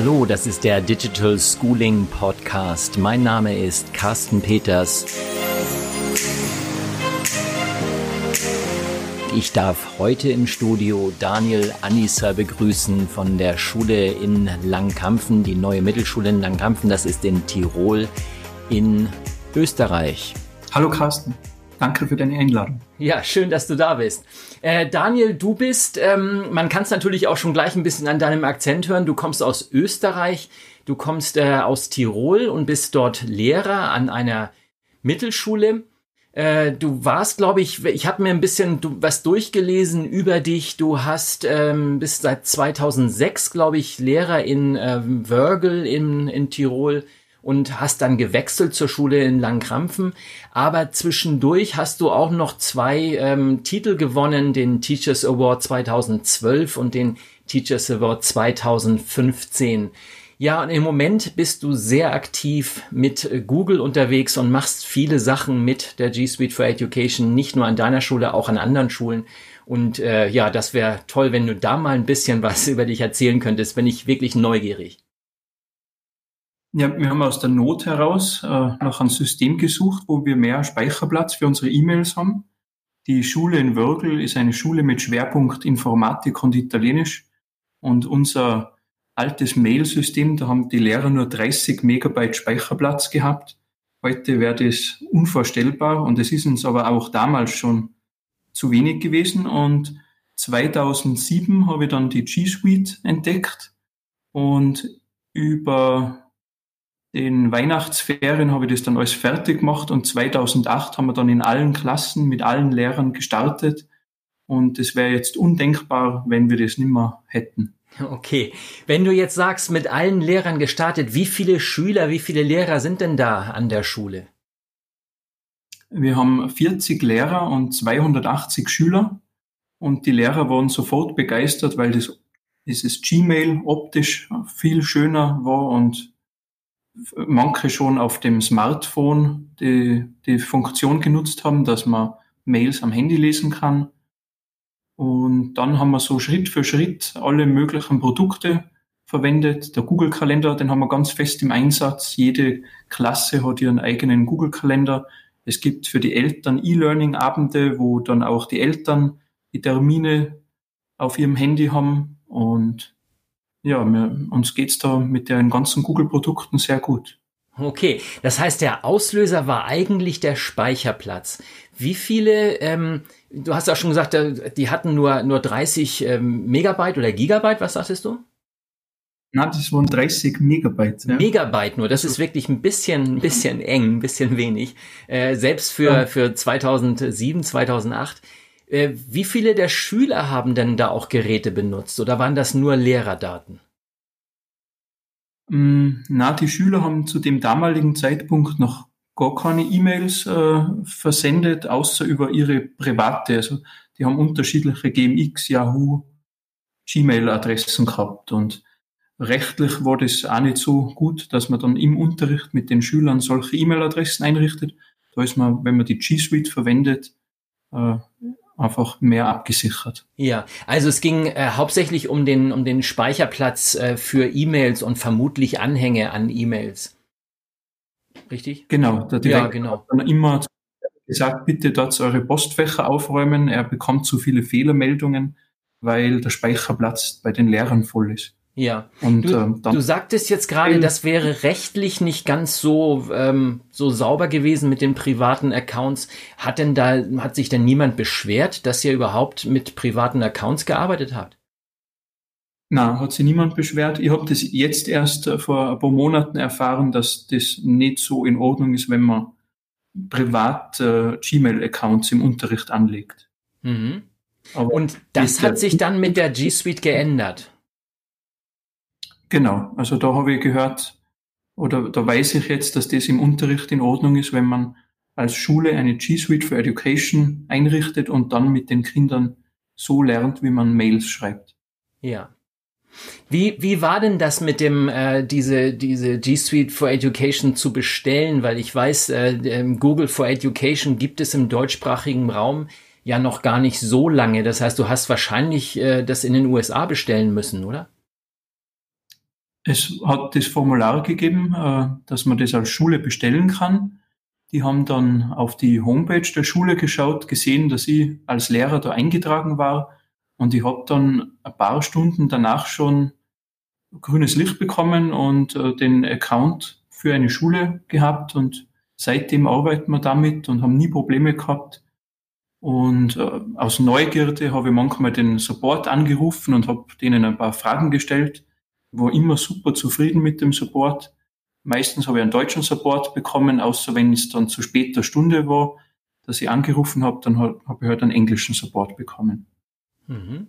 Hallo, das ist der Digital Schooling Podcast. Mein Name ist Carsten Peters. Ich darf heute im Studio Daniel Annisser begrüßen von der Schule in Langkampfen, die neue Mittelschule in Langkampfen. Das ist in Tirol in Österreich. Hallo Carsten. Danke für deine Einladung. Ja, schön, dass du da bist. Äh, Daniel, du bist, ähm, man kann es natürlich auch schon gleich ein bisschen an deinem Akzent hören, du kommst aus Österreich, du kommst äh, aus Tirol und bist dort Lehrer an einer Mittelschule. Äh, du warst, glaube ich, ich habe mir ein bisschen was durchgelesen über dich. Du hast ähm, bist seit 2006, glaube ich, Lehrer in äh, Wörgl in, in Tirol und hast dann gewechselt zur Schule in Langkrampfen. Aber zwischendurch hast du auch noch zwei ähm, Titel gewonnen, den Teachers Award 2012 und den Teachers Award 2015. Ja, und im Moment bist du sehr aktiv mit Google unterwegs und machst viele Sachen mit der G Suite for Education, nicht nur an deiner Schule, auch an anderen Schulen. Und äh, ja, das wäre toll, wenn du da mal ein bisschen was über dich erzählen könntest, bin ich wirklich neugierig. Ja, wir haben aus der Not heraus äh, nach einem System gesucht, wo wir mehr Speicherplatz für unsere E-Mails haben. Die Schule in Wörgl ist eine Schule mit Schwerpunkt Informatik und Italienisch. Und unser altes Mail-System, da haben die Lehrer nur 30 Megabyte Speicherplatz gehabt. Heute wäre das unvorstellbar und es ist uns aber auch damals schon zu wenig gewesen. Und 2007 habe ich dann die G Suite entdeckt und über den Weihnachtsferien habe ich das dann alles fertig gemacht und 2008 haben wir dann in allen Klassen mit allen Lehrern gestartet und es wäre jetzt undenkbar, wenn wir das nicht mehr hätten. Okay, wenn du jetzt sagst, mit allen Lehrern gestartet, wie viele Schüler, wie viele Lehrer sind denn da an der Schule? Wir haben 40 Lehrer und 280 Schüler und die Lehrer waren sofort begeistert, weil das dieses Gmail optisch viel schöner war und manche schon auf dem Smartphone die, die Funktion genutzt haben, dass man Mails am Handy lesen kann. Und dann haben wir so Schritt für Schritt alle möglichen Produkte verwendet. Der Google-Kalender, den haben wir ganz fest im Einsatz. Jede Klasse hat ihren eigenen Google-Kalender. Es gibt für die Eltern E-Learning-Abende, wo dann auch die Eltern die Termine auf ihrem Handy haben. Und ja, wir, uns geht's da mit den ganzen Google-Produkten sehr gut. Okay, das heißt, der Auslöser war eigentlich der Speicherplatz. Wie viele, ähm, du hast ja schon gesagt, äh, die hatten nur, nur 30 ähm, Megabyte oder Gigabyte, was sagtest du? Na, das waren 30 Megabyte. Ja. Megabyte nur, das ist wirklich ein bisschen, ein bisschen eng, ein bisschen wenig. Äh, selbst für, ja. für 2007, 2008. Äh, wie viele der Schüler haben denn da auch Geräte benutzt oder waren das nur Lehrerdaten? Mm, na, die Schüler haben zu dem damaligen Zeitpunkt noch gar keine E-Mails äh, versendet, außer über ihre private. Also die haben unterschiedliche GMX, Yahoo, Gmail-Adressen gehabt und rechtlich war das auch nicht so gut, dass man dann im Unterricht mit den Schülern solche E-Mail-Adressen einrichtet. Da ist man, wenn man die G Suite verwendet, äh, einfach mehr abgesichert. Ja, also es ging äh, hauptsächlich um den, um den Speicherplatz äh, für E-Mails und vermutlich Anhänge an E-Mails. Richtig? Genau, der Direktor ja, genau. hat dann immer gesagt, bitte dort eure Postfächer aufräumen. Er bekommt zu viele Fehlermeldungen, weil der Speicherplatz bei den Lehrern voll ist. Ja. Und, du, ähm, du sagtest jetzt gerade, das wäre rechtlich nicht ganz so ähm, so sauber gewesen mit den privaten Accounts. Hat denn da hat sich denn niemand beschwert, dass ihr überhaupt mit privaten Accounts gearbeitet habt? Na, hat sich niemand beschwert. Ich habe das jetzt erst äh, vor ein paar Monaten erfahren, dass das nicht so in Ordnung ist, wenn man privat äh, Gmail-Accounts im Unterricht anlegt. Mhm. Und das hat sich dann mit der G Suite geändert. Genau, also da habe ich gehört, oder da weiß ich jetzt, dass das im Unterricht in Ordnung ist, wenn man als Schule eine G Suite for Education einrichtet und dann mit den Kindern so lernt, wie man Mails schreibt. Ja. Wie, wie war denn das mit dem, äh, diese, diese G Suite for Education zu bestellen? Weil ich weiß, äh, Google for Education gibt es im deutschsprachigen Raum ja noch gar nicht so lange. Das heißt, du hast wahrscheinlich äh, das in den USA bestellen müssen, oder? Es hat das Formular gegeben, äh, dass man das als Schule bestellen kann. Die haben dann auf die Homepage der Schule geschaut, gesehen, dass ich als Lehrer da eingetragen war. Und ich habe dann ein paar Stunden danach schon grünes Licht bekommen und äh, den Account für eine Schule gehabt. Und seitdem arbeiten wir damit und haben nie Probleme gehabt. Und äh, aus Neugierde habe ich manchmal den Support angerufen und habe denen ein paar Fragen gestellt. War immer super zufrieden mit dem Support. Meistens habe ich einen deutschen Support bekommen, außer wenn es dann zu später Stunde war, dass ich angerufen habe, dann habe ich halt einen englischen Support bekommen. Mhm.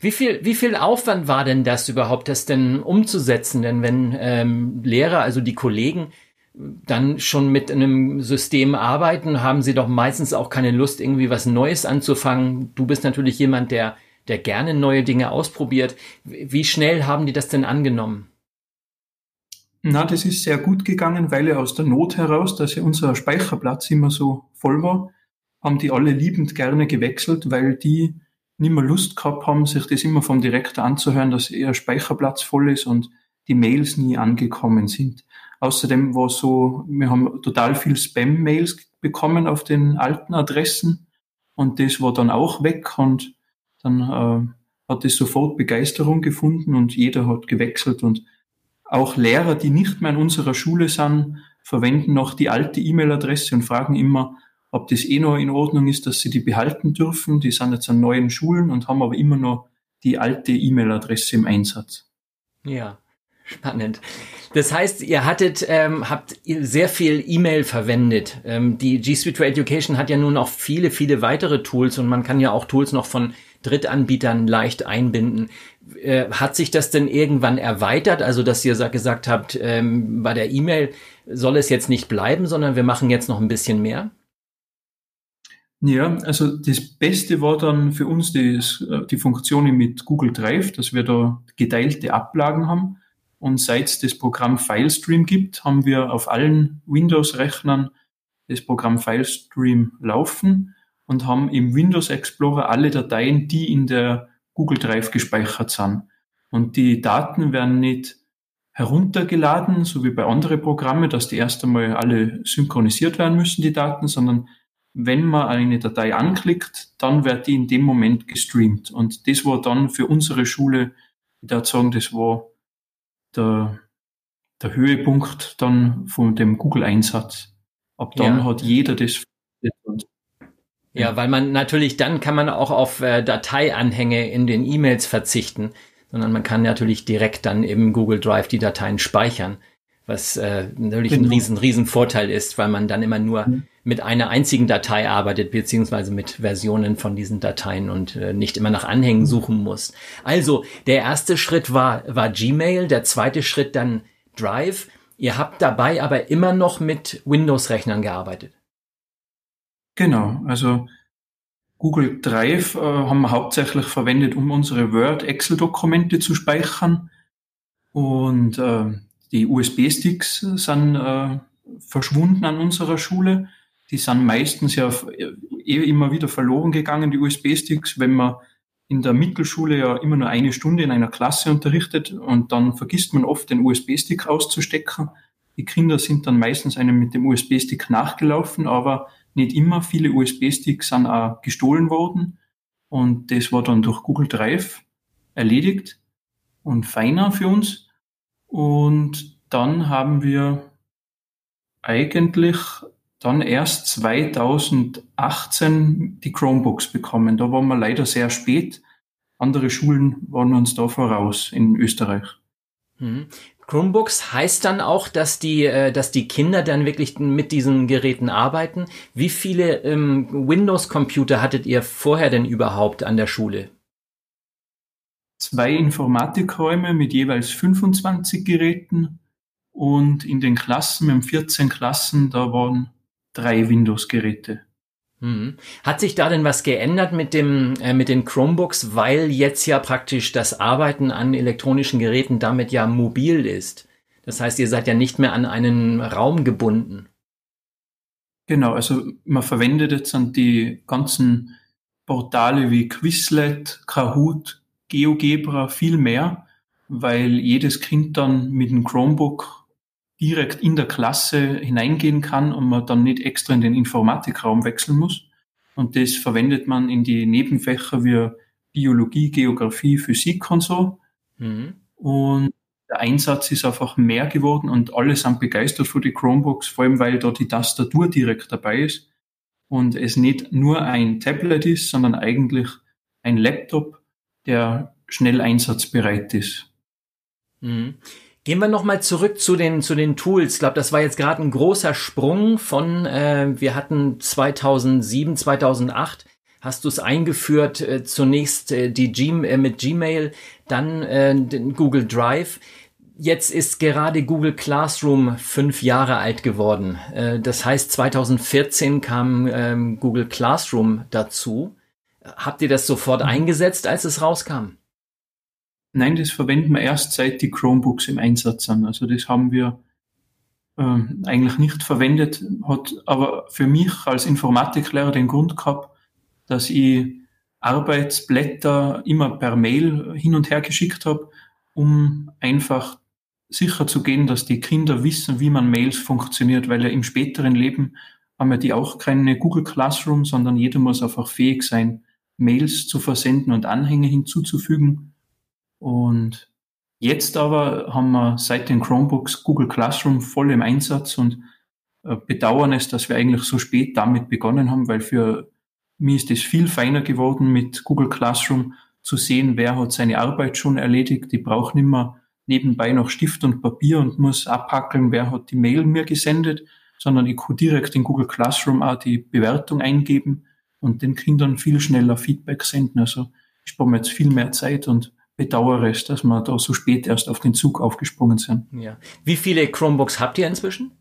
Wie viel, wie viel Aufwand war denn das überhaupt, das denn umzusetzen? Denn wenn ähm, Lehrer, also die Kollegen, dann schon mit einem System arbeiten, haben sie doch meistens auch keine Lust, irgendwie was Neues anzufangen. Du bist natürlich jemand, der, der gerne neue Dinge ausprobiert. Wie schnell haben die das denn angenommen? Na, das ist sehr gut gegangen, weil ja aus der Not heraus, dass ja unser Speicherplatz immer so voll war, haben die alle liebend gerne gewechselt, weil die nicht mehr Lust gehabt haben, sich das immer vom Direktor anzuhören, dass ihr Speicherplatz voll ist und die Mails nie angekommen sind. Außerdem war so, wir haben total viel Spam-Mails bekommen auf den alten Adressen und das war dann auch weg und dann äh, hat es sofort Begeisterung gefunden und jeder hat gewechselt und auch Lehrer, die nicht mehr in unserer Schule sind, verwenden noch die alte E-Mail-Adresse und fragen immer, ob das eh noch in Ordnung ist, dass sie die behalten dürfen. Die sind jetzt an neuen Schulen und haben aber immer noch die alte E-Mail-Adresse im Einsatz. Ja, spannend. Das heißt, ihr hattet, ähm, habt sehr viel E-Mail verwendet. Ähm, die G Suite for Education hat ja nun auch viele, viele weitere Tools und man kann ja auch Tools noch von Drittanbietern leicht einbinden. Äh, hat sich das denn irgendwann erweitert? Also, dass ihr gesagt habt, ähm, bei der E-Mail soll es jetzt nicht bleiben, sondern wir machen jetzt noch ein bisschen mehr? Ja, also das Beste war dann für uns die, äh, die Funktion mit Google Drive, dass wir da geteilte Ablagen haben. Und seit es das Programm FileStream gibt, haben wir auf allen Windows-Rechnern das Programm FileStream laufen und haben im Windows Explorer alle Dateien, die in der Google Drive gespeichert sind. Und die Daten werden nicht heruntergeladen, so wie bei anderen Programmen, dass die erst einmal alle synchronisiert werden müssen, die Daten, sondern wenn man eine Datei anklickt, dann wird die in dem Moment gestreamt. Und das war dann für unsere Schule, ich würde sagen, das war der, der Höhepunkt dann von dem Google-Einsatz. Ab dann ja. hat jeder das. Ja, weil man natürlich dann kann man auch auf äh, Dateianhänge in den E-Mails verzichten, sondern man kann natürlich direkt dann im Google Drive die Dateien speichern, was äh, natürlich genau. ein riesen, riesen Vorteil ist, weil man dann immer nur mhm. mit einer einzigen Datei arbeitet, beziehungsweise mit Versionen von diesen Dateien und äh, nicht immer nach Anhängen mhm. suchen muss. Also, der erste Schritt war, war Gmail, der zweite Schritt dann Drive. Ihr habt dabei aber immer noch mit Windows-Rechnern gearbeitet. Genau, also Google Drive äh, haben wir hauptsächlich verwendet, um unsere Word, Excel-Dokumente zu speichern. Und äh, die USB-Sticks sind äh, verschwunden an unserer Schule. Die sind meistens ja eh immer wieder verloren gegangen, die USB-Sticks, wenn man in der Mittelschule ja immer nur eine Stunde in einer Klasse unterrichtet und dann vergisst man oft den USB-Stick auszustecken. Die Kinder sind dann meistens einem mit dem USB-Stick nachgelaufen, aber nicht immer. Viele USB-Sticks sind auch gestohlen worden und das war dann durch Google Drive erledigt und feiner für uns. Und dann haben wir eigentlich dann erst 2018 die Chromebooks bekommen. Da waren wir leider sehr spät. Andere Schulen waren uns da voraus in Österreich. Chromebooks heißt dann auch, dass die, äh, dass die Kinder dann wirklich mit diesen Geräten arbeiten. Wie viele ähm, Windows-Computer hattet ihr vorher denn überhaupt an der Schule? Zwei Informatikräume mit jeweils 25 Geräten und in den Klassen, mit 14 Klassen, da waren drei Windows-Geräte. Mhm. Hat sich da denn was geändert mit dem äh, mit den Chromebooks, weil jetzt ja praktisch das Arbeiten an elektronischen Geräten damit ja mobil ist? Das heißt, ihr seid ja nicht mehr an einen Raum gebunden. Genau, also man verwendet jetzt dann die ganzen Portale wie Quizlet, Kahoot, GeoGebra viel mehr weil jedes Kind dann mit dem Chromebook direkt in der Klasse hineingehen kann und man dann nicht extra in den Informatikraum wechseln muss. Und das verwendet man in die Nebenfächer wie Biologie, Geografie, Physik und so. Mhm. Und der Einsatz ist einfach mehr geworden und alle sind begeistert für die Chromebooks, vor allem weil da die Tastatur direkt dabei ist und es nicht nur ein Tablet ist, sondern eigentlich ein Laptop, der schnell einsatzbereit ist. Mhm. Gehen wir nochmal zurück zu den, zu den Tools. Ich glaube, das war jetzt gerade ein großer Sprung von, äh, wir hatten 2007, 2008 hast du es eingeführt, äh, zunächst äh, die G äh, mit Gmail, dann äh, den Google Drive. Jetzt ist gerade Google Classroom fünf Jahre alt geworden. Äh, das heißt, 2014 kam ähm, Google Classroom dazu. Habt ihr das sofort eingesetzt, als es rauskam? Nein, das verwenden wir erst seit die Chromebooks im Einsatz sind. Also das haben wir ähm, eigentlich nicht verwendet, hat aber für mich als Informatiklehrer den Grund gehabt, dass ich Arbeitsblätter immer per Mail hin und her geschickt habe, um einfach sicher zu gehen, dass die Kinder wissen, wie man Mails funktioniert, weil ja im späteren Leben haben ja die auch keine Google Classroom, sondern jeder muss einfach fähig sein, Mails zu versenden und Anhänge hinzuzufügen. Und jetzt aber haben wir seit den Chromebooks Google Classroom voll im Einsatz und äh, bedauern es, dass wir eigentlich so spät damit begonnen haben, weil für mich ist es viel feiner geworden mit Google Classroom zu sehen, wer hat seine Arbeit schon erledigt. Die braucht nicht mehr nebenbei noch Stift und Papier und muss abhackeln, wer hat die Mail mir gesendet, sondern ich kann direkt in Google Classroom auch die Bewertung eingeben und den Kindern viel schneller Feedback senden. Also ich spare mir jetzt viel mehr Zeit und bedauere es, dass wir da so spät erst auf den Zug aufgesprungen sind. Ja. Wie viele Chromebooks habt ihr inzwischen?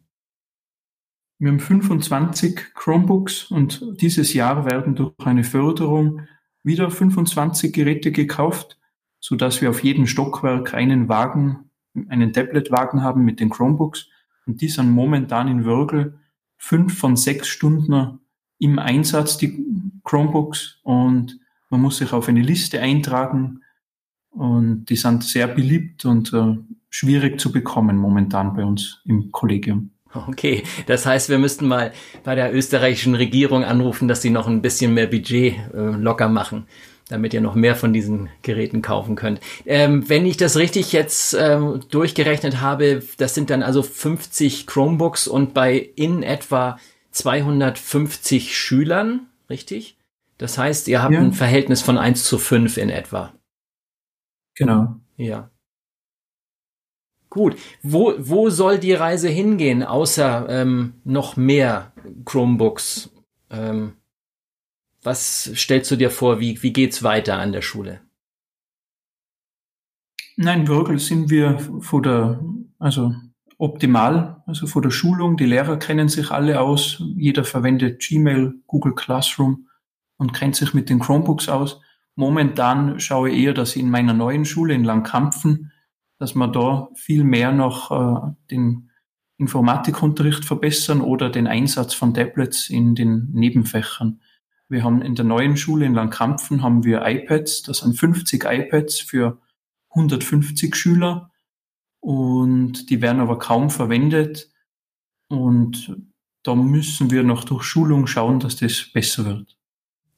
Wir haben 25 Chromebooks und dieses Jahr werden durch eine Förderung wieder 25 Geräte gekauft, so dass wir auf jedem Stockwerk einen Wagen, einen Tablet-Wagen haben mit den Chromebooks und die sind momentan in Würgel fünf von sechs Stunden im Einsatz, die Chromebooks und man muss sich auf eine Liste eintragen, und die sind sehr beliebt und äh, schwierig zu bekommen momentan bei uns im Kollegium. Okay, das heißt, wir müssten mal bei der österreichischen Regierung anrufen, dass sie noch ein bisschen mehr Budget äh, locker machen, damit ihr noch mehr von diesen Geräten kaufen könnt. Ähm, wenn ich das richtig jetzt ähm, durchgerechnet habe, das sind dann also 50 Chromebooks und bei in etwa 250 Schülern, richtig? Das heißt, ihr habt ja. ein Verhältnis von 1 zu 5 in etwa. Genau. Ja. Gut. Wo, wo soll die Reise hingehen, außer ähm, noch mehr Chromebooks? Ähm, was stellst du dir vor? Wie, wie geht's weiter an der Schule? Nein, wirklich sind wir vor der, also optimal, also vor der Schulung. Die Lehrer kennen sich alle aus. Jeder verwendet Gmail, Google Classroom und kennt sich mit den Chromebooks aus. Momentan schaue ich eher, dass ich in meiner neuen Schule in Langkampfen, dass wir da viel mehr noch äh, den Informatikunterricht verbessern oder den Einsatz von Tablets in den Nebenfächern. Wir haben in der neuen Schule in Langkampfen haben wir iPads, das sind 50 iPads für 150 Schüler und die werden aber kaum verwendet und da müssen wir noch durch Schulung schauen, dass das besser wird.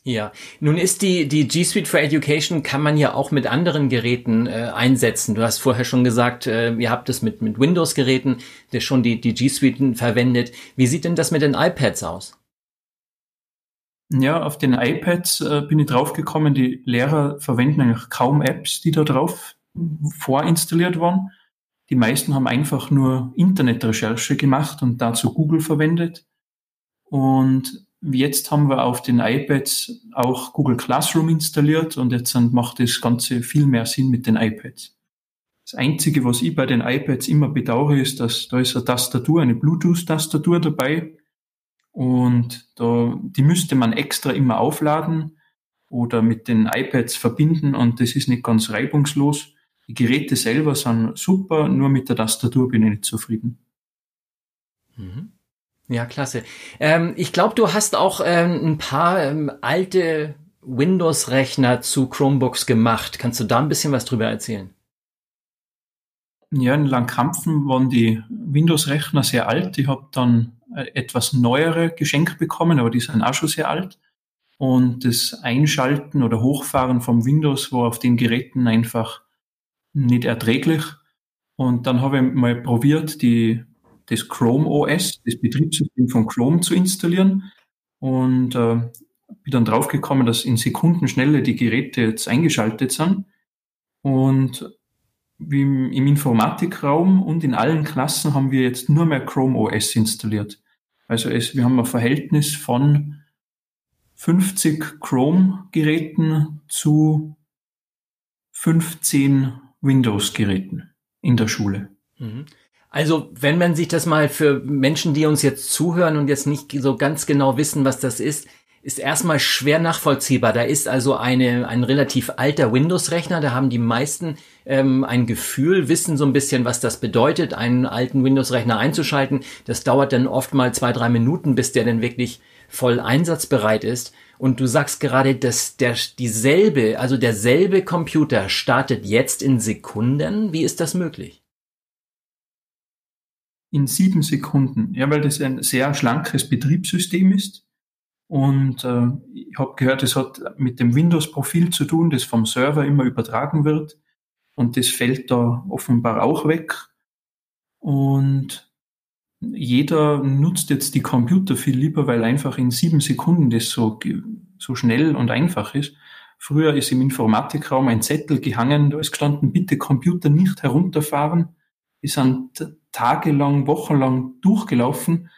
Ja, nun ist die, die G Suite for Education kann man ja auch mit anderen Geräten äh, einsetzen. Du hast vorher schon gesagt, äh, ihr habt es mit, mit Windows-Geräten, der schon die, die G Suite verwendet. Wie sieht denn das mit den iPads aus? Ja, auf den iPads äh, bin ich draufgekommen, die Lehrer verwenden eigentlich kaum Apps, die da drauf vorinstalliert waren. Die meisten haben einfach nur Internetrecherche gemacht und dazu Google verwendet. Und Jetzt haben wir auf den iPads auch Google Classroom installiert und jetzt macht das Ganze viel mehr Sinn mit den iPads. Das Einzige, was ich bei den iPads immer bedauere, ist, dass da ist eine Tastatur, eine Bluetooth-Tastatur dabei und da, die müsste man extra immer aufladen oder mit den iPads verbinden und das ist nicht ganz reibungslos. Die Geräte selber sind super, nur mit der Tastatur bin ich nicht zufrieden. Mhm. Ja, klasse. Ähm, ich glaube, du hast auch ähm, ein paar ähm, alte Windows-Rechner zu Chromebooks gemacht. Kannst du da ein bisschen was drüber erzählen? Ja, in Langkampfen waren die Windows-Rechner sehr alt. Ich habe dann äh, etwas neuere geschenkt bekommen, aber die sind auch schon sehr alt. Und das Einschalten oder Hochfahren vom Windows war auf den Geräten einfach nicht erträglich. Und dann habe ich mal probiert, die, das Chrome OS, das Betriebssystem von Chrome zu installieren. Und äh, bin dann draufgekommen, dass in Sekundenschnelle die Geräte jetzt eingeschaltet sind. Und wie im, Informatikraum und in allen Klassen haben wir jetzt nur mehr Chrome OS installiert. Also es, wir haben ein Verhältnis von 50 Chrome-Geräten zu 15 Windows-Geräten in der Schule. Mhm. Also, wenn man sich das mal für Menschen, die uns jetzt zuhören und jetzt nicht so ganz genau wissen, was das ist, ist erstmal schwer nachvollziehbar. Da ist also eine, ein relativ alter Windows-Rechner, da haben die meisten ähm, ein Gefühl, wissen so ein bisschen, was das bedeutet, einen alten Windows-Rechner einzuschalten. Das dauert dann oft mal zwei, drei Minuten, bis der dann wirklich voll einsatzbereit ist. Und du sagst gerade, dass der dieselbe, also derselbe Computer startet jetzt in Sekunden. Wie ist das möglich? In sieben Sekunden. Ja, weil das ein sehr schlankes Betriebssystem ist. Und äh, ich habe gehört, es hat mit dem Windows-Profil zu tun, das vom Server immer übertragen wird. Und das fällt da offenbar auch weg. Und jeder nutzt jetzt die Computer viel lieber, weil einfach in sieben Sekunden das so, so schnell und einfach ist. Früher ist im Informatikraum ein Zettel gehangen, da ist gestanden, bitte Computer nicht herunterfahren. Die sind tagelang, wochenlang durchgelaufen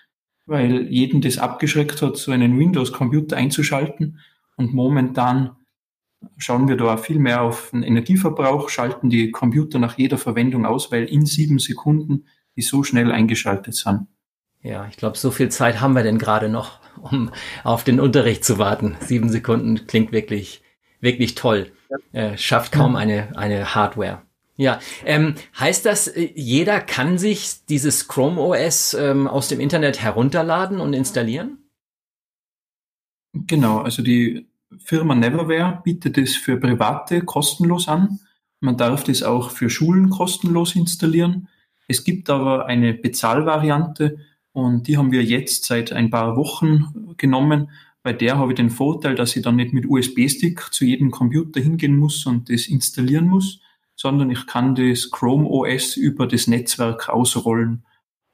weil jeden das abgeschreckt hat, so einen Windows-Computer einzuschalten. Und momentan schauen wir da viel mehr auf den Energieverbrauch, schalten die Computer nach jeder Verwendung aus, weil in sieben Sekunden die so schnell eingeschaltet sind. Ja, ich glaube, so viel Zeit haben wir denn gerade noch, um auf den Unterricht zu warten. Sieben Sekunden klingt wirklich, wirklich toll. Äh, schafft kaum eine, eine Hardware. Ja, ähm, heißt das, äh, jeder kann sich dieses Chrome OS ähm, aus dem Internet herunterladen und installieren? Genau, also die Firma Neverware bietet es für Private kostenlos an. Man darf das auch für Schulen kostenlos installieren. Es gibt aber eine Bezahlvariante und die haben wir jetzt seit ein paar Wochen genommen. Bei der habe ich den Vorteil, dass ich dann nicht mit USB-Stick zu jedem Computer hingehen muss und das installieren muss, sondern ich kann das Chrome OS über das Netzwerk ausrollen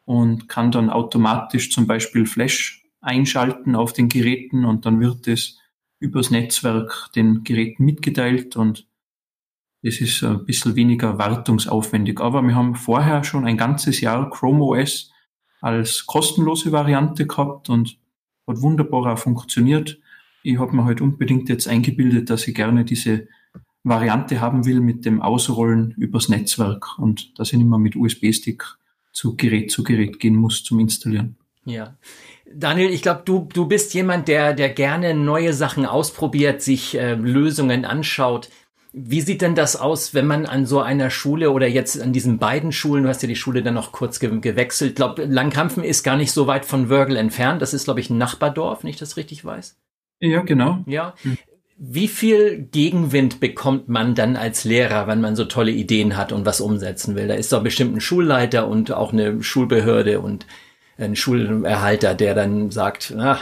und kann dann automatisch zum Beispiel Flash einschalten auf den Geräten und dann wird es übers Netzwerk den Geräten mitgeteilt und es ist ein bisschen weniger wartungsaufwendig. Aber wir haben vorher schon ein ganzes Jahr Chrome OS als kostenlose Variante gehabt und hat wunderbar auch funktioniert. Ich habe mir halt unbedingt jetzt eingebildet, dass ich gerne diese Variante haben will mit dem Ausrollen übers Netzwerk und dass ich nicht mehr mit USB-Stick zu Gerät zu Gerät gehen muss zum Installieren. Ja. Daniel, ich glaube, du, du bist jemand, der, der gerne neue Sachen ausprobiert, sich äh, Lösungen anschaut. Wie sieht denn das aus, wenn man an so einer Schule oder jetzt an diesen beiden Schulen, du hast ja die Schule dann noch kurz ge gewechselt, ich glaube, Langkampfen ist gar nicht so weit von Wörgl entfernt. Das ist, glaube ich, ein Nachbardorf, wenn ich das richtig weiß. Ja, genau. Ja. Wie viel Gegenwind bekommt man dann als Lehrer, wenn man so tolle Ideen hat und was umsetzen will? Da ist doch bestimmt ein Schulleiter und auch eine Schulbehörde und ein Schulerhalter, der dann sagt, na,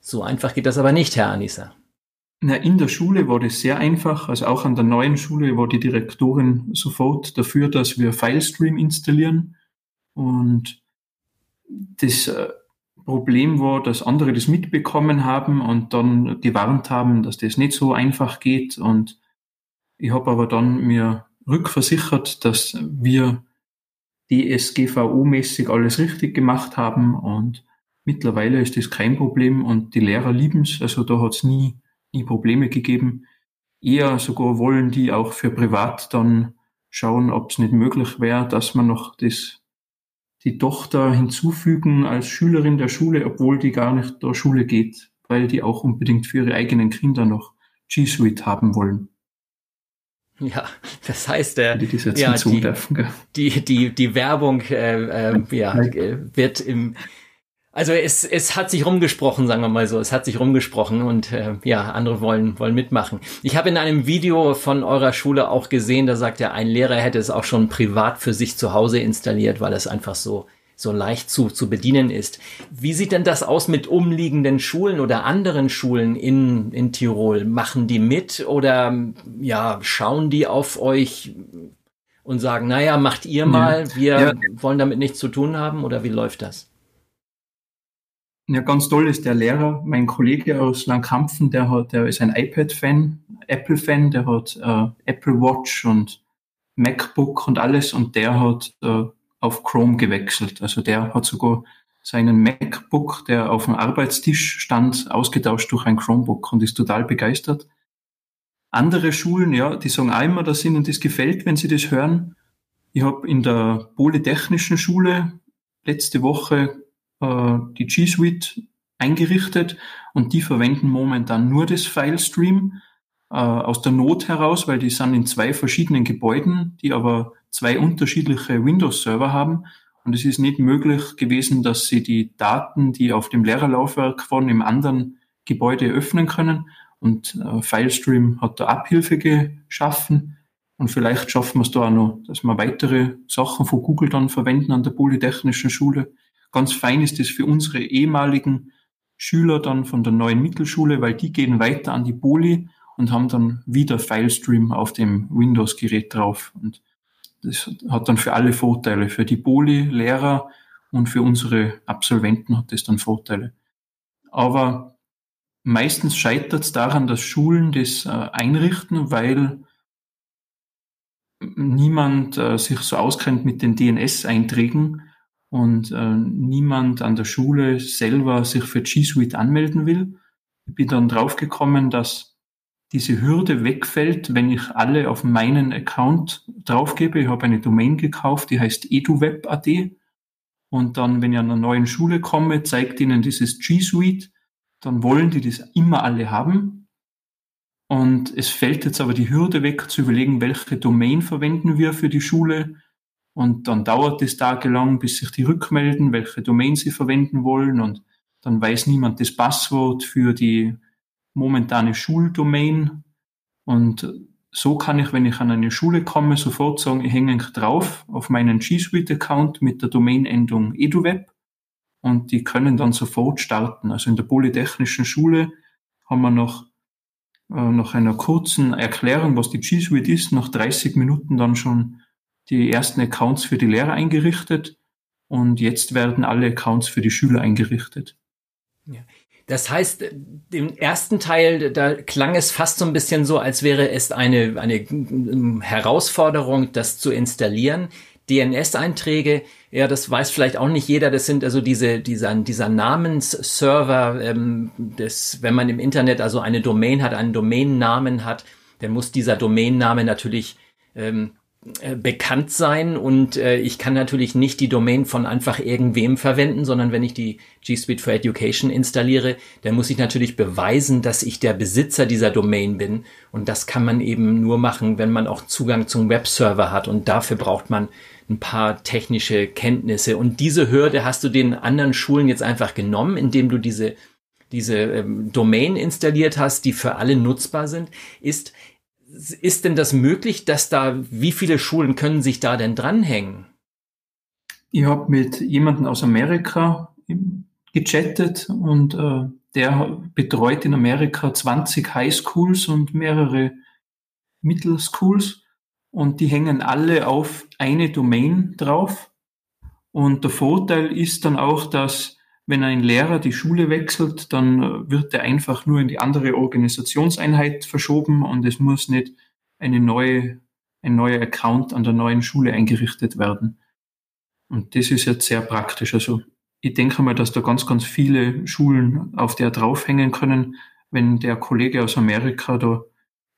so einfach geht das aber nicht, Herr Anissa. Na, in der Schule war das sehr einfach. Also auch an der neuen Schule war die Direktorin sofort dafür, dass wir FileStream installieren. Und das äh, Problem war, dass andere das mitbekommen haben und dann gewarnt haben, dass das nicht so einfach geht. Und ich habe aber dann mir rückversichert, dass wir DSGVO-mäßig alles richtig gemacht haben und mittlerweile ist das kein Problem und die Lehrer lieben es. Also da hat es nie, nie Probleme gegeben. Eher sogar wollen die auch für privat dann schauen, ob es nicht möglich wäre, dass man noch das die Tochter hinzufügen als Schülerin der Schule, obwohl die gar nicht zur Schule geht, weil die auch unbedingt für ihre eigenen Kinder noch G Suite haben wollen. Ja, das heißt, äh, die, ja, die, die, die, die Werbung äh, äh, ja, äh, wird im Also es, es hat sich rumgesprochen, sagen wir mal so. Es hat sich rumgesprochen und äh, ja, andere wollen, wollen mitmachen. Ich habe in einem Video von eurer Schule auch gesehen, da sagt er, ein Lehrer hätte es auch schon privat für sich zu Hause installiert, weil es einfach so, so leicht zu, zu bedienen ist. Wie sieht denn das aus mit umliegenden Schulen oder anderen Schulen in, in Tirol? Machen die mit oder ja, schauen die auf euch und sagen, naja, macht ihr mal, wir ja. wollen damit nichts zu tun haben oder wie läuft das? Ja, ganz toll ist der Lehrer, mein Kollege aus Langkampfen, der hat, der ist ein iPad-Fan, Apple-Fan, der hat äh, Apple Watch und MacBook und alles und der hat äh, auf Chrome gewechselt. Also der hat sogar seinen MacBook, der auf dem Arbeitstisch stand, ausgetauscht durch ein Chromebook und ist total begeistert. Andere Schulen, ja, die sagen auch immer, dass ihnen das gefällt, wenn sie das hören. Ich habe in der Polytechnischen Schule letzte Woche äh, die G Suite eingerichtet und die verwenden momentan nur das Filestream äh, aus der Not heraus, weil die sind in zwei verschiedenen Gebäuden, die aber zwei unterschiedliche Windows-Server haben. Und es ist nicht möglich gewesen, dass sie die Daten, die auf dem Lehrerlaufwerk waren, im anderen Gebäude öffnen können. Und äh, Filestream hat da Abhilfe geschaffen. Und vielleicht schaffen wir es da auch noch, dass wir weitere Sachen von Google dann verwenden an der Polytechnischen Schule. Ganz fein ist es für unsere ehemaligen Schüler dann von der neuen Mittelschule, weil die gehen weiter an die Poli und haben dann wieder Filestream auf dem Windows-Gerät drauf. Und das hat dann für alle Vorteile. Für die Poli-Lehrer und für unsere Absolventen hat das dann Vorteile. Aber meistens scheitert es daran, dass Schulen das äh, einrichten, weil niemand äh, sich so auskennt mit den DNS-Einträgen und äh, niemand an der Schule selber sich für G Suite anmelden will. Ich bin dann draufgekommen, dass diese Hürde wegfällt, wenn ich alle auf meinen Account draufgebe. Ich habe eine Domain gekauft, die heißt eduweb.at. Und dann, wenn ich an einer neuen Schule komme, zeigt ihnen dieses G Suite. Dann wollen die das immer alle haben. Und es fällt jetzt aber die Hürde weg, zu überlegen, welche Domain verwenden wir für die Schule und dann dauert es tagelang, bis sich die rückmelden, welche Domain sie verwenden wollen. Und dann weiß niemand das Passwort für die momentane Schuldomain. Und so kann ich, wenn ich an eine Schule komme, sofort sagen, ich hänge drauf auf meinen G Suite-Account mit der Domainendung eduweb und die können dann sofort starten. Also in der Polytechnischen Schule haben wir noch äh, nach einer kurzen Erklärung, was die G Suite ist, nach 30 Minuten dann schon die ersten Accounts für die Lehrer eingerichtet und jetzt werden alle Accounts für die Schüler eingerichtet. Ja. Das heißt, im ersten Teil, da klang es fast so ein bisschen so, als wäre es eine, eine Herausforderung, das zu installieren. DNS-Einträge, ja, das weiß vielleicht auch nicht jeder. Das sind also diese, dieser, dieser Namensserver, ähm, das, wenn man im Internet also eine Domain hat, einen Domainnamen hat, dann muss dieser Domainname natürlich ähm, äh, bekannt sein und äh, ich kann natürlich nicht die Domain von einfach irgendwem verwenden, sondern wenn ich die G Suite for Education installiere, dann muss ich natürlich beweisen, dass ich der Besitzer dieser Domain bin. Und das kann man eben nur machen, wenn man auch Zugang zum Webserver hat. Und dafür braucht man ein paar technische Kenntnisse. Und diese Hürde hast du den anderen Schulen jetzt einfach genommen, indem du diese diese ähm, Domain installiert hast, die für alle nutzbar sind, ist ist denn das möglich, dass da, wie viele Schulen können sich da denn dranhängen? Ich habe mit jemandem aus Amerika gechattet und äh, der betreut in Amerika 20 Highschools und mehrere Middle Schools und die hängen alle auf eine Domain drauf. Und der Vorteil ist dann auch, dass wenn ein Lehrer die Schule wechselt, dann äh, wird er einfach nur in die andere Organisationseinheit verschoben und es muss nicht eine neue, ein neuer Account an der neuen Schule eingerichtet werden. Und das ist jetzt sehr praktisch. Also ich denke mal, dass da ganz, ganz viele Schulen auf der draufhängen können, wenn der Kollege aus Amerika da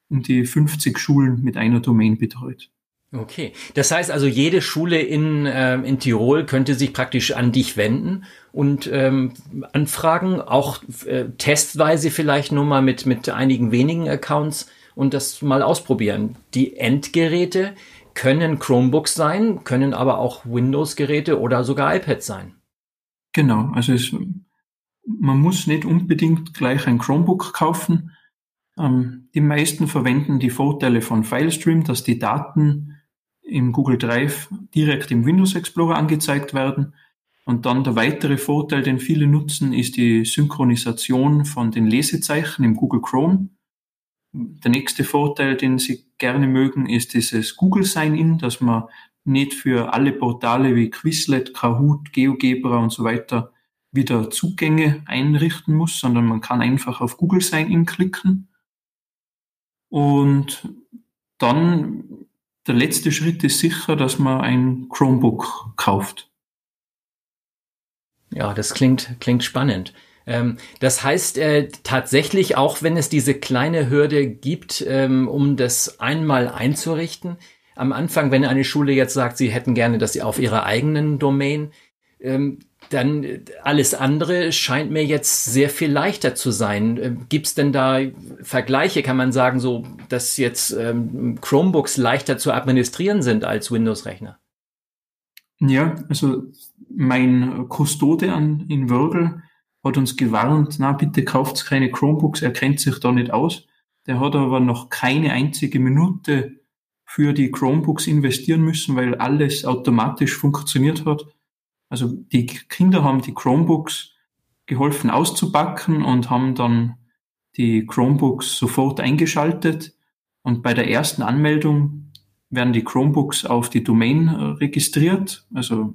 um die 50 Schulen mit einer Domain betreut. Okay, das heißt also, jede Schule in, äh, in Tirol könnte sich praktisch an dich wenden und ähm, anfragen, auch äh, testweise vielleicht nur mal mit, mit einigen wenigen Accounts und das mal ausprobieren. Die Endgeräte können Chromebooks sein, können aber auch Windows-Geräte oder sogar iPads sein. Genau, also es, man muss nicht unbedingt gleich ein Chromebook kaufen. Ähm, die meisten verwenden die Vorteile von FileStream, dass die Daten im Google Drive direkt im Windows Explorer angezeigt werden. Und dann der weitere Vorteil, den viele nutzen, ist die Synchronisation von den Lesezeichen im Google Chrome. Der nächste Vorteil, den Sie gerne mögen, ist dieses Google Sign-In, dass man nicht für alle Portale wie Quizlet, Kahoot, GeoGebra und so weiter wieder Zugänge einrichten muss, sondern man kann einfach auf Google Sign-In klicken. Und dann der letzte Schritt ist sicher, dass man ein Chromebook kauft. Ja, das klingt, klingt spannend. Ähm, das heißt äh, tatsächlich, auch wenn es diese kleine Hürde gibt, ähm, um das einmal einzurichten, am Anfang, wenn eine Schule jetzt sagt, sie hätten gerne das auf ihrer eigenen Domain, ähm, dann äh, alles andere scheint mir jetzt sehr viel leichter zu sein. Ähm, Gibt es denn da Vergleiche? Kann man sagen, so, dass jetzt ähm, Chromebooks leichter zu administrieren sind als Windows-Rechner? Ja, also mein Kustode an, in Wörgl hat uns gewarnt, na bitte kauft keine Chromebooks, er kennt sich da nicht aus. Der hat aber noch keine einzige Minute für die Chromebooks investieren müssen, weil alles automatisch funktioniert hat. Also die Kinder haben die Chromebooks geholfen auszupacken und haben dann die Chromebooks sofort eingeschaltet. Und bei der ersten Anmeldung werden die Chromebooks auf die Domain äh, registriert. Also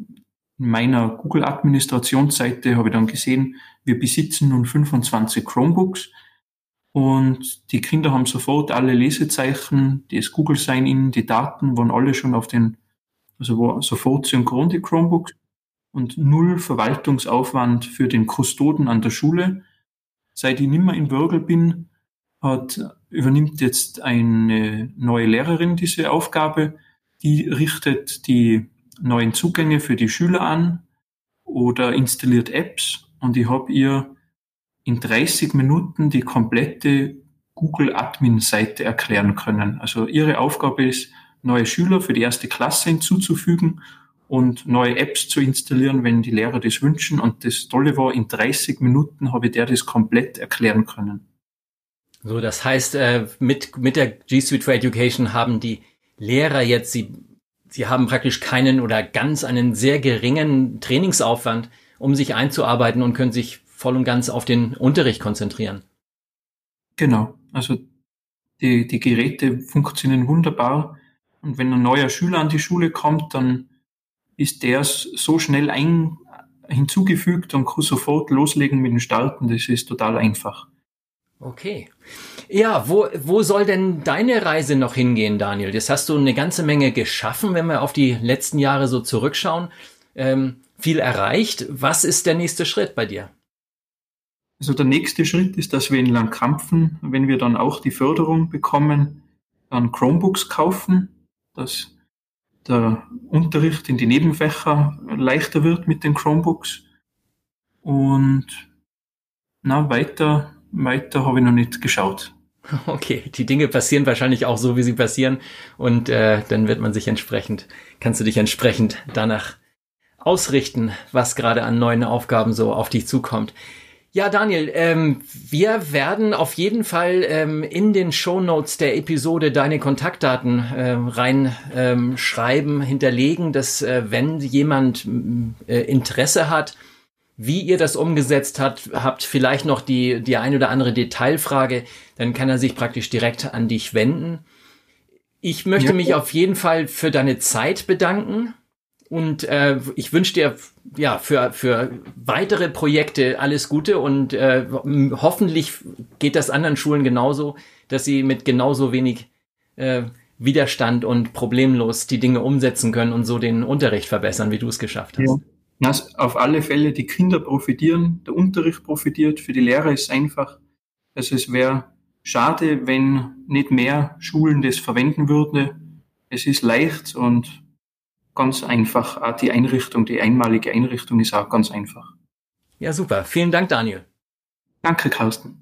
in meiner Google-Administrationsseite habe ich dann gesehen, wir besitzen nun 25 Chromebooks. Und die Kinder haben sofort alle Lesezeichen, das Google Sign-In, die Daten waren alle schon auf den, also war sofort synchron die Chromebooks und null Verwaltungsaufwand für den Kustoden an der Schule. Seit ich nimmer in Wörgl bin, hat, übernimmt jetzt eine neue Lehrerin diese Aufgabe. Die richtet die neuen Zugänge für die Schüler an oder installiert Apps und ich habe ihr in 30 Minuten die komplette Google Admin Seite erklären können. Also ihre Aufgabe ist, neue Schüler für die erste Klasse hinzuzufügen und neue Apps zu installieren, wenn die Lehrer das wünschen. Und das Tolle war, in 30 Minuten habe ich der das komplett erklären können. So, das heißt, äh, mit, mit der G Suite for Education haben die Lehrer jetzt, sie, sie haben praktisch keinen oder ganz einen sehr geringen Trainingsaufwand, um sich einzuarbeiten und können sich voll und ganz auf den Unterricht konzentrieren. Genau. Also die, die Geräte funktionieren wunderbar. Und wenn ein neuer Schüler an die Schule kommt, dann ist der so schnell ein, hinzugefügt und kann sofort loslegen mit dem Starten. Das ist total einfach. Okay. Ja, wo, wo soll denn deine Reise noch hingehen, Daniel? Das hast du eine ganze Menge geschaffen, wenn wir auf die letzten Jahre so zurückschauen. Ähm, viel erreicht. Was ist der nächste Schritt bei dir? Also der nächste Schritt ist, dass wir in Langkampfen, wenn wir dann auch die Förderung bekommen, dann Chromebooks kaufen, dass der Unterricht in die Nebenfächer leichter wird mit den Chromebooks. Und na, weiter, weiter habe ich noch nicht geschaut. Okay, die Dinge passieren wahrscheinlich auch so, wie sie passieren. Und äh, dann wird man sich entsprechend, kannst du dich entsprechend danach ausrichten, was gerade an neuen Aufgaben so auf dich zukommt. Ja, Daniel, ähm, wir werden auf jeden Fall ähm, in den Show Notes der Episode deine Kontaktdaten äh, reinschreiben, ähm, hinterlegen, dass äh, wenn jemand äh, Interesse hat, wie ihr das umgesetzt habt, habt vielleicht noch die, die ein oder andere Detailfrage, dann kann er sich praktisch direkt an dich wenden. Ich möchte ja. mich auf jeden Fall für deine Zeit bedanken. Und äh, ich wünsche dir ja für, für weitere Projekte alles Gute und äh, hoffentlich geht das anderen Schulen genauso, dass sie mit genauso wenig äh, Widerstand und problemlos die Dinge umsetzen können und so den Unterricht verbessern, wie du es geschafft hast. Ja. Das auf alle Fälle, die Kinder profitieren, der Unterricht profitiert, für die Lehrer ist es einfach. Also es wäre schade, wenn nicht mehr Schulen das verwenden würden. Es ist leicht und ganz einfach. Die Einrichtung, die einmalige Einrichtung ist auch ganz einfach. Ja, super. Vielen Dank, Daniel. Danke, Carsten.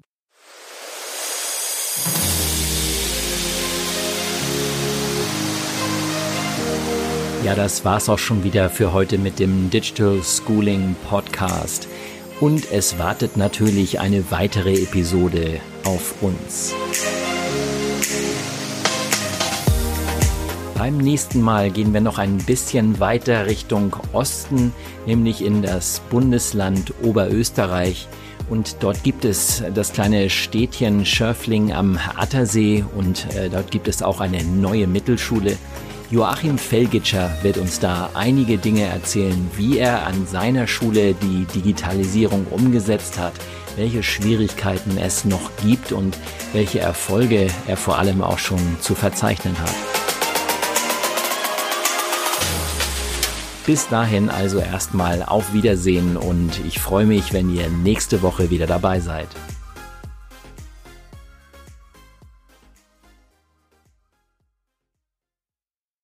Ja, das war's auch schon wieder für heute mit dem Digital Schooling Podcast. Und es wartet natürlich eine weitere Episode auf uns. Beim nächsten Mal gehen wir noch ein bisschen weiter Richtung Osten, nämlich in das Bundesland Oberösterreich. Und dort gibt es das kleine Städtchen Schörfling am Attersee und äh, dort gibt es auch eine neue Mittelschule. Joachim Felgitscher wird uns da einige Dinge erzählen, wie er an seiner Schule die Digitalisierung umgesetzt hat, welche Schwierigkeiten es noch gibt und welche Erfolge er vor allem auch schon zu verzeichnen hat. Bis dahin also erstmal auf Wiedersehen und ich freue mich, wenn ihr nächste Woche wieder dabei seid.